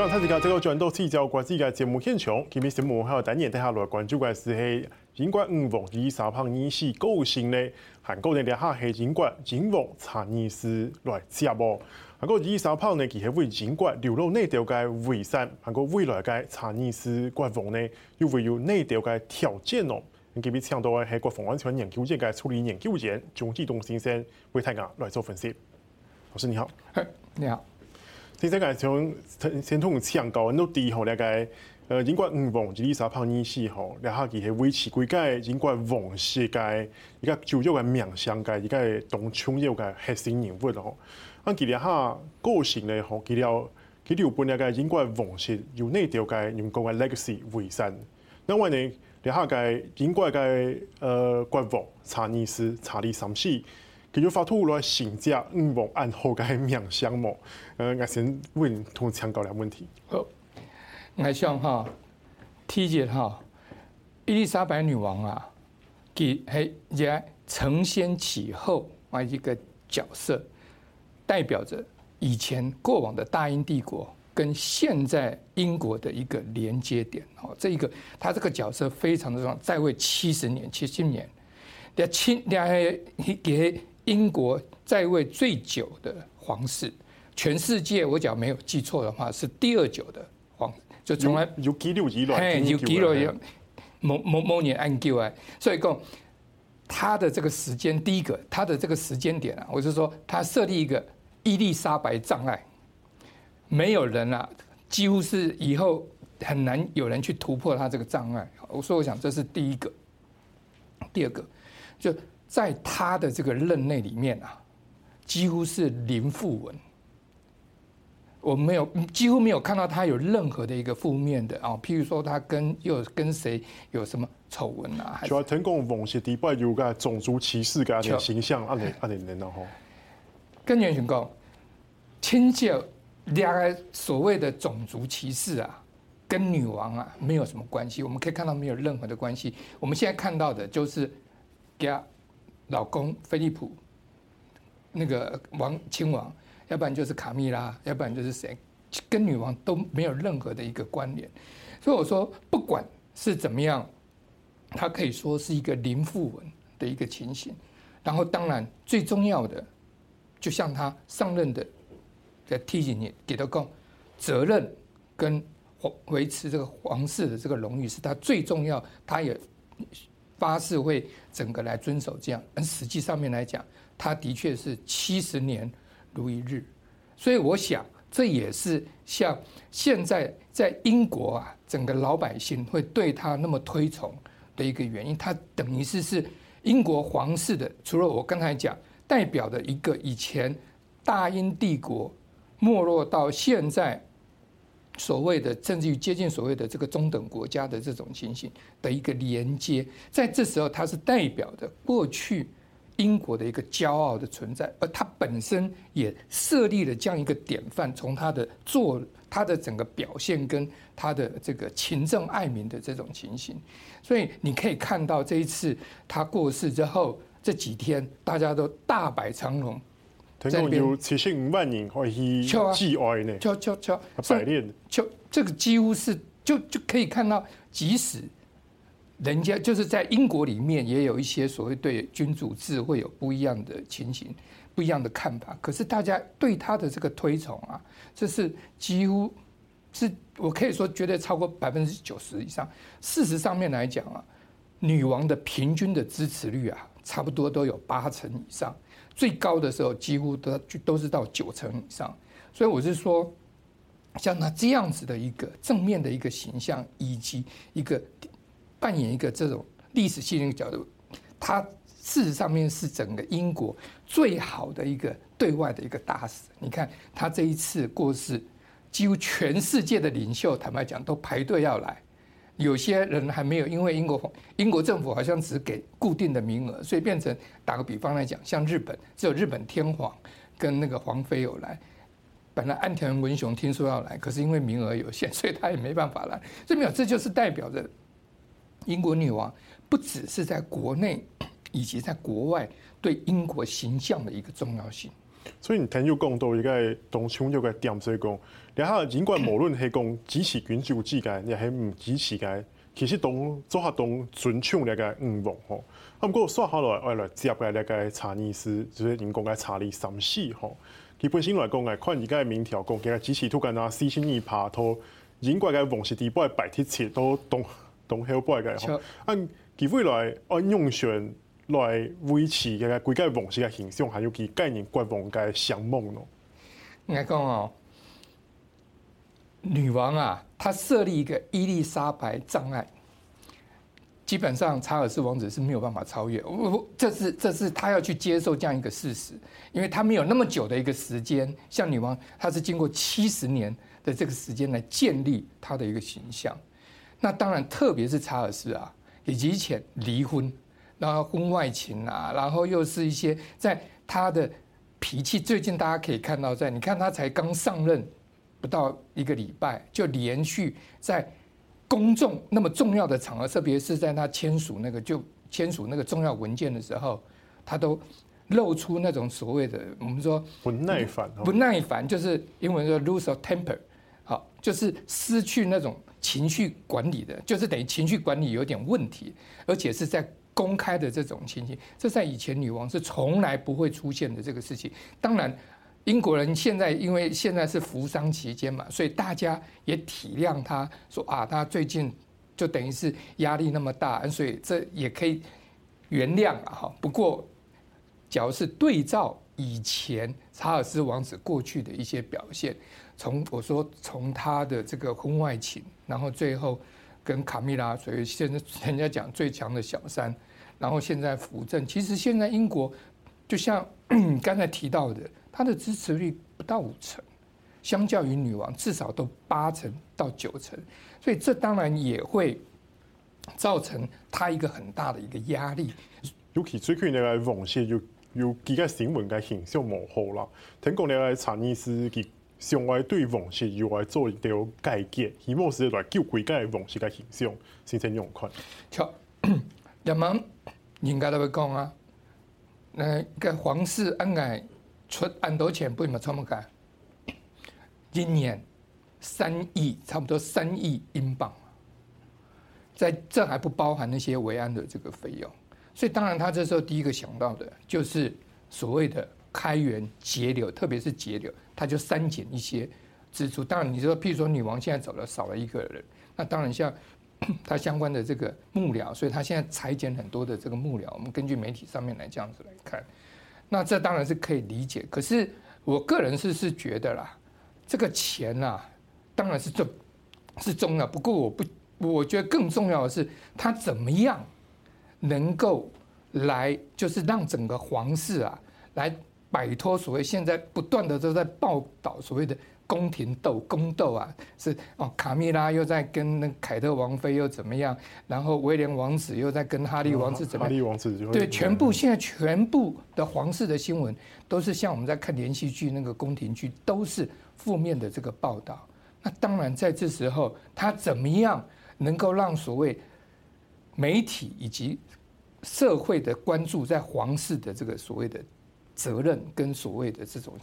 刚才这个这个转到聚焦国际的节目现场，今日新闻还有单元带下来关注的是系英国女王伊丽莎白二世过身咧，韩国呢咧下系英国英王查尔斯来接喔。韩国伊丽莎白呢，其实为英国留落内调嘅遗产，韩国未来嘅查尔斯国王呢，又会有内调嘅条件哦。今日请到嘅系国防安全研究院嘅助理研究员钟继东先生为大家来做分析。老师你好，你好。先生讲从先从强高都第吼，那个呃英国女王伊丽莎白二世吼，然后其系维持规个英国王室嘅一个主要嘅命相嘅一个当重要嘅核心人物咯。啊，佢哋哈个性咧吼，佢了佢留本那个英国王室有内条嘅人工嘅 legacy 遗产。另外呢，然后嘅英国嘅呃国王查尔斯查理三世。佢就发出来新加女王安好嘅名相貌，呃，我先问同强高两问题。好，我想哈，提及哈，伊丽莎白女王啊，佢系也承先启后啊一个角色，代表着以前过往的大英帝国跟现在英国的一个连接点。哦，这一个他这个角色非常的重要，在位七十年，七十年，两亲两给。英国在位最久的皇室，全世界我讲没有记错的话是第二久的皇，就从来有记录以来，嘿，有记录某某某年按旧哎，所以讲他的这个时间，第一个他的这个时间点啊，我是说他设立一个伊丽莎白障碍，没有人啊，几乎是以后很难有人去突破他这个障碍。我说我想这是第一个，第二个就。在他的这个任内里面啊，几乎是零负文，我没有几乎没有看到他有任何的一个负面的啊，譬如说他跟又跟谁有什么丑闻啊，主要成功王室迪拜有个种族歧视个形象，阿你 阿你能吼？跟袁选讲，亲切两个所谓的种族歧视啊，跟女王啊没有什么关系，我们可以看到没有任何的关系。我们现在看到的就是给他。老公菲利普，那个王亲王，要不然就是卡蜜拉，要不然就是谁，跟女王都没有任何的一个关联。所以我说，不管是怎么样，他可以说是一个零负文的一个情形。然后，当然最重要的，就像他上任的，在提醒你给他供，责任跟维持这个皇室的这个荣誉是他最重要，他也。发誓会整个来遵守这样，但实际上面来讲，他的确是七十年如一日，所以我想这也是像现在在英国啊，整个老百姓会对他那么推崇的一个原因。他等于是是英国皇室的，除了我刚才讲代表的一个以前大英帝国没落到现在。所谓的甚至于接近所谓的这个中等国家的这种情形的一个连接，在这时候，它是代表着过去英国的一个骄傲的存在，而它本身也设立了这样一个典范，从它的做、它的整个表现跟它的这个勤政爱民的这种情形，所以你可以看到这一次他过世之后这几天，大家都大摆长龙。听说有七十五万人可以祭哀呢，就就就百炼，就这个几乎是就就可以看到，即使人家就是在英国里面也有一些所谓对君主制会有不一样的情形、不一样的看法，可是大家对他的这个推崇啊，这是几乎是我可以说绝对超过百分之九十以上。事实上面来讲啊，女王的平均的支持率啊，差不多都有八成以上。最高的时候几乎都就都是到九成以上，所以我是说，像他这样子的一个正面的一个形象，以及一个扮演一个这种历史性的角度，他事实上面是整个英国最好的一个对外的一个大使。你看他这一次过世，几乎全世界的领袖坦白讲都排队要来。有些人还没有，因为英国英国政府好像只给固定的名额，所以变成打个比方来讲，像日本只有日本天皇跟那个皇妃有来。本来岸田文雄听说要来，可是因为名额有限，所以他也没办法来。这没有，这就是代表着英国女王不只是在国内以及在国外对英国形象的一个重要性。所以你听有讲到一个东窗有个点所以讲，然后尽管无论系讲支持君主制嘅，也系唔支持嘅，其实当做下当尊重那个五王吼。啊，不过说下来，我来接嘅那个查理斯，就是人讲嘅查理三世吼。基本上来讲嘅，看而家民调讲，其实支持度紧啊，四千二趴，都英国嘅王室地位摆脱切都东东后摆嘅吼。按佢未来按用选。来维持嘅个国家王室嘅形象，还有其概念国王嘅想梦咯。应该讲哦，女王啊，她设立一个伊丽莎白障碍，基本上查尔斯王子是没有办法超越。这是这是他要去接受这样一个事实，因为他没有那么久的一个时间，像女王，她是经过七十年的这个时间来建立她的一个形象。那当然，特别是查尔斯啊，以前离婚。然后婚外情啊，然后又是一些在他的脾气，最近大家可以看到，在你看他才刚上任不到一个礼拜，就连续在公众那么重要的场合，特别是在他签署那个就签署那个重要文件的时候，他都露出那种所谓的我们说不耐烦，不耐烦就是英文说 lose of temper，好，就是失去那种情绪管理的，就是等于情绪管理有点问题，而且是在。公开的这种情形，这在以前女王是从来不会出现的这个事情。当然，英国人现在因为现在是服丧期间嘛，所以大家也体谅他，说啊，他最近就等于是压力那么大，所以这也可以原谅了哈。不过，假如是对照以前查尔斯王子过去的一些表现，从我说从他的这个婚外情，然后最后跟卡米拉，所以现在 人家讲最强的小三。然后现在扶正，其实现在英国就像 刚才提到的，他的支持率不到五成，相较于女王至少都八成到九成，所以这当然也会造成他一个很大的一个压力。尤其最近那个王室有有几个新闻嘅形象模糊了，听讲那个查尼斯给向外对王室又来做一条改革，希望是来救国家王室嘅形象，形成用款。人们应该都会讲啊，那个皇室应该出很多钱，不怎么这么干。一年三亿，差不多三亿英镑，在这还不包含那些维安的这个费用。所以当然，他这时候第一个想到的就是所谓的开源节流，特别是节流，他就删减一些支出。当然，你说譬如说女王现在走了，少了一个人，那当然像。他相关的这个幕僚，所以他现在裁减很多的这个幕僚。我们根据媒体上面来这样子来看，那这当然是可以理解。可是我个人是是觉得啦，这个钱呐，当然是重是重要。不过我不，我觉得更重要的是他怎么样能够来，就是让整个皇室啊，来摆脱所谓现在不断的都在报道所谓的。宫廷斗宫斗啊，是哦，卡米拉又在跟那凯特王妃又怎么样，然后威廉王子又在跟哈利王子怎么样？哈利王子对，全部现在全部的皇室的新闻都是像我们在看连续剧那个宫廷剧，都是负面的这个报道。那当然在这时候，他怎么样能够让所谓媒体以及社会的关注在皇室的这个所谓的责任跟所谓的这种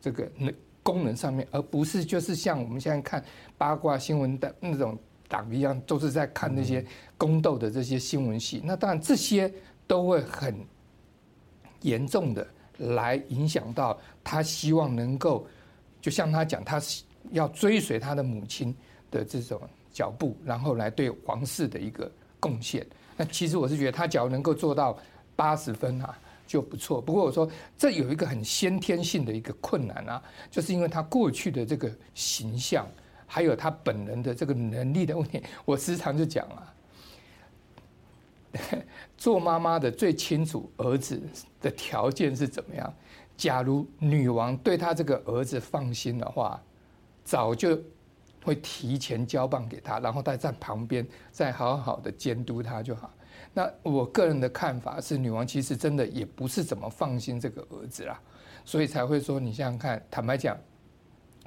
这个那。功能上面，而不是就是像我们现在看八卦新闻的那种党一样，都是在看那些宫斗的这些新闻戏。那当然这些都会很严重的来影响到他希望能够，就像他讲，他要追随他的母亲的这种脚步，然后来对皇室的一个贡献。那其实我是觉得，他只要能够做到八十分啊。就不错，不过我说这有一个很先天性的一个困难啊，就是因为他过去的这个形象，还有他本人的这个能力的问题。我时常就讲啊，做妈妈的最清楚儿子的条件是怎么样。假如女王对他这个儿子放心的话，早就会提前交棒给他，然后他在旁边再好好的监督他就好。那我个人的看法是，女王其实真的也不是怎么放心这个儿子啦，所以才会说，你想想看，坦白讲，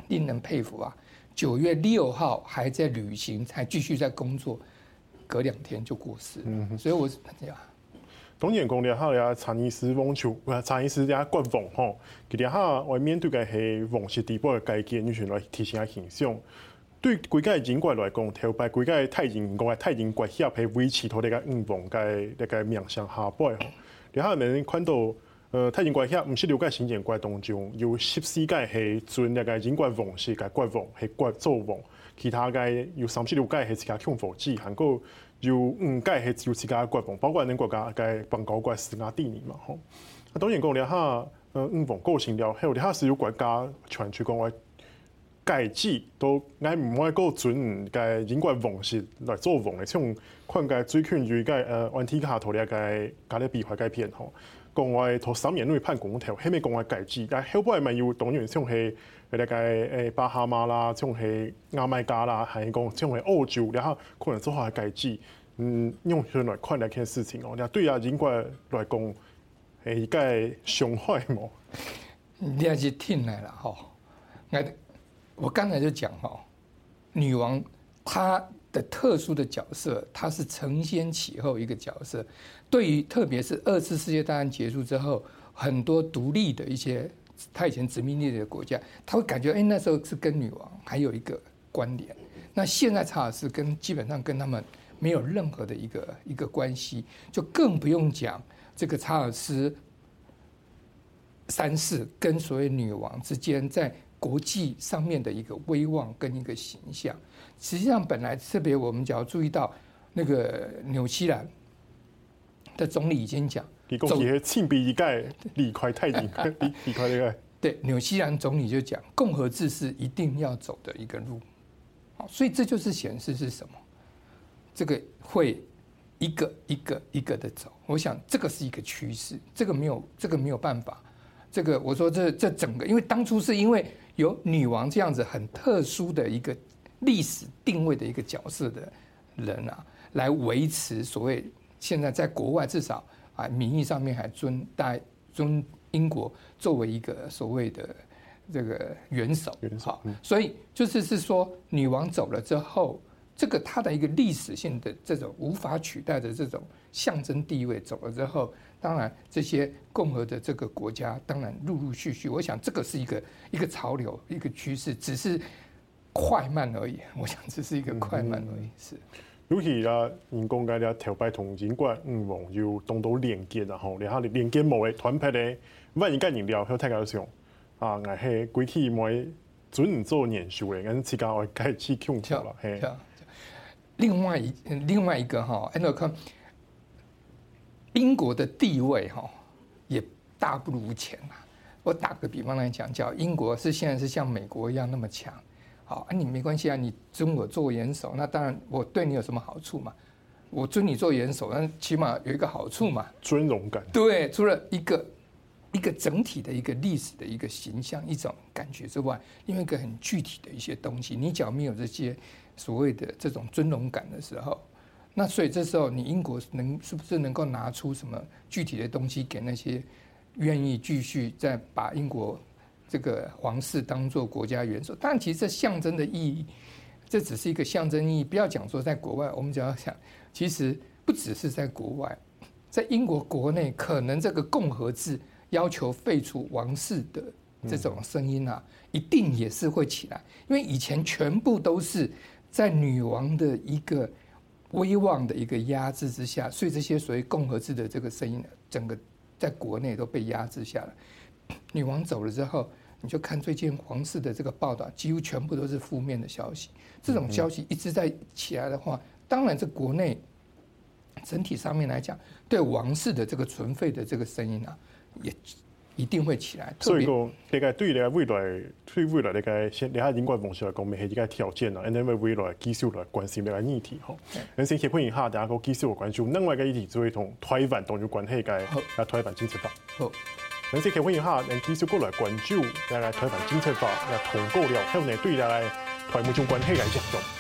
令人佩服啊！九月六号还在旅行，还继续在工作，隔两天就过世了。所以我是这样。当然讲了哈呀，查尼斯网球，查尼斯呀国王吼，佢哋哈外面对个系王室地步嘅改建，完全来提醒下形象。对规个英国来讲，头摆规个太阳国嘅太阳国协系维持到呢个五王嘅呢个名声下摆吼。然后你看到，呃，太阳国协唔是六个新建国当中，有十四个系尊那个英国王室嘅国王系国做王，其他嘅有三十六个系自家共和制，韩国。有五届系有自家国王，包括恁国家嘅邦交国斯瓦蒂尼嘛吼。啊，当然讲了哈，呃，五王个性了，还有了是有国家传出讲话改制都爱唔爱个准个英国王室来做王的，像看个最近就个呃，安提卡托咧个加勒比海改片吼，讲话头三年内判公投，后面讲话改制，但后边咪有当然像系那个诶巴哈马啦，像系牙买加啦，还是讲像系澳洲，然后可能做下改制，嗯，用佢来看来件事情哦，你对啊英国来讲系个伤害冇？你还是听来了吼，我我刚才就讲哈，女王她的特殊的角色，她是承先启后一个角色，对于特别是二次世界大战结束之后，很多独立的一些。她以前殖民地的国家，他会感觉，哎，那时候是跟女王还有一个关联。那现在查尔斯跟基本上跟他们没有任何的一个一个关系，就更不用讲这个查尔斯三世跟所谓女王之间在国际上面的一个威望跟一个形象。实际上，本来特别我们只要注意到那个纽西兰的总理已经讲。你讲起庆比一盖离开太平，离离开那个。对，纽西兰总理就讲，共和制是一定要走的一个路。好，所以这就是显示是什么？这个会一个一个一个的走。我想这个是一个趋势，这个没有这个没有办法。这个我说这这整个，因为当初是因为有女王这样子很特殊的一个历史定位的一个角色的人啊，来维持所谓现在在国外至少。啊，名义上面还尊大尊英国作为一个所谓的这个元首，元首，所以就是是说，女王走了之后，这个它的一个历史性的这种无法取代的这种象征地位走了之后，当然这些共和的这个国家，当然陆陆续续，我想这个是一个一个潮流，一个趋势，只是快慢而已。我想只是一个快慢而已，是。尤其啦，人工嘅咧头摆同英国五王要当到连结然后，然后连结冇嘅团派咧，万一间人了，好睇下上啊，我系过去冇准唔做年数嘅，咁自家我开始恐跳啦。系。另外一另外一个哈，按照看英国的地位哈，也大不如前啊。我打个比方来讲，叫英国是现在是像美国一样那么强。好，啊，你没关系啊，你尊我做元首，那当然我对你有什么好处嘛？我尊你做元首，那起码有一个好处嘛，尊荣感。对，除了一个一个整体的一个历史的一个形象、一种感觉之外，另外一个很具体的一些东西，你只要没有这些所谓的这种尊荣感的时候，那所以这时候你英国能是不是能够拿出什么具体的东西给那些愿意继续再把英国？这个皇室当做国家元首，但其实这象征的意义，这只是一个象征意义。不要讲说在国外，我们只要想，其实不只是在国外，在英国国内，可能这个共和制要求废除王室的这种声音啊，一定也是会起来。因为以前全部都是在女王的一个威望的一个压制之下，所以这些所谓共和制的这个声音，整个在国内都被压制下来。女王走了之后，你就看最近皇室的这个报道，几乎全部都是负面的消息。这种消息一直在起来的话，当然这国内整体上面来讲，对王室的这个存废的这个声音啊，也一定会起来。所以说，这个对于未来，对未来那个先，你看英国王室来讲，没系一个条件啊，因为未来技术来关心这个议题吼。那先协会一下，大家个继续关注另外一个议题，就会同台湾都有关系嘅，啊台湾政策法。好。能先欢迎下，能继续过来关注，来来台湾政策法，来通过了，后呢对来台目中关系来讲。